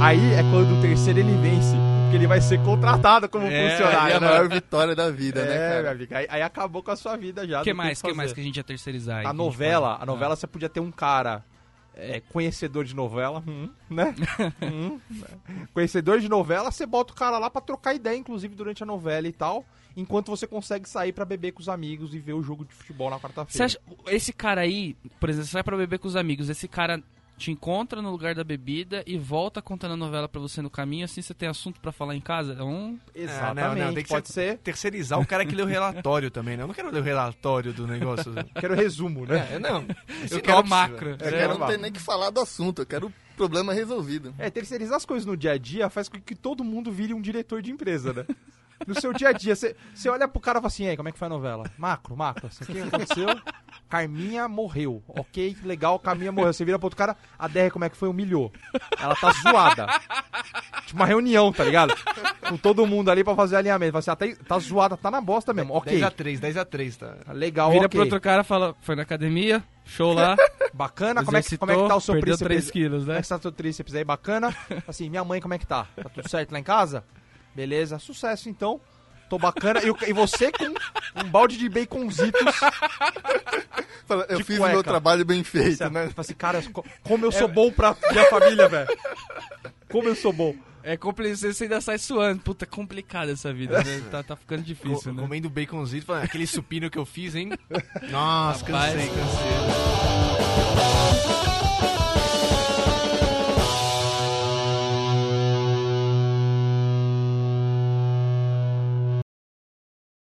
Aí é quando o terceiro ele vence, porque ele vai ser contratado como É, Aí funcionário. é a né? maior vitória da vida, né, É, meu cara? amigo. Aí, aí acabou com a sua vida já. O que mais? que fazer. mais que a gente ia terceirizar? aí, A que novela, pode- a novela você podia ter um cara é, conhecedor de novela, hum, né? Hum, né? conhecedor de novela, você bota o cara lá pra trocar ideia, inclusive durante a novela e tal, enquanto você consegue sair pra beber com os amigos e ver o jogo de futebol na Você quarta-feira. esse cara aí, por exemplo, você sai pra beber com os amigos, esse cara te encontra no lugar da bebida e volta contando a novela pra você no caminho, assim você tem assunto pra falar em casa? É um... Exatamente, É, não, não, tem que pode ser- ser. Terceirizar o cara que lê o relatório também, né? Eu não quero ler o relatório do negócio. Quero resumo, né? É, não. Eu quero macro. Eu É, quero não ter nem que falar do assunto, eu quero o problema resolvido. É, terceirizar as coisas no dia a dia faz com que todo mundo vire um diretor de empresa, né? No seu dia a dia, você você olha pro cara e fala assim, aí, como é que foi a novela? Macro, macro, assim, o que aconteceu? Carminha morreu. Ok, legal, Carminha morreu. Você vira pro outro cara, a DR como é que foi? Humilhou. Ela tá zoada. Tipo uma reunião, tá ligado? Com todo mundo ali pra fazer alinhamento. Fala assim, ah, tá, tá zoada, tá na bosta mesmo. Ok, 10x3, 10x3, tá? legal, Vira ok. pro outro cara e fala, foi na academia, show lá, Bacana, como é, que, como é que tá o seu perdeu tríceps? 3 quilos, Como é né? que tá o seu tríceps aí? Bacana? Assim, minha mãe, como é que tá? Tá tudo certo lá em casa? Beleza, sucesso então. Tô bacana. E, e você com um balde de baconzitos. Fala, Eu De fiz cueca. o meu trabalho bem feito, Você, né? fala assim, cara, co- como eu sou bom pra minha família, velho. Como eu sou bom. É complicado, você ainda sai suando. Puta, é complicado essa vida, né? Tá, tá ficando difícil, Co- né? Comendo baconzito, falando, aquele supino que eu fiz, hein? Nossa, Rapaz. cansei, cansei.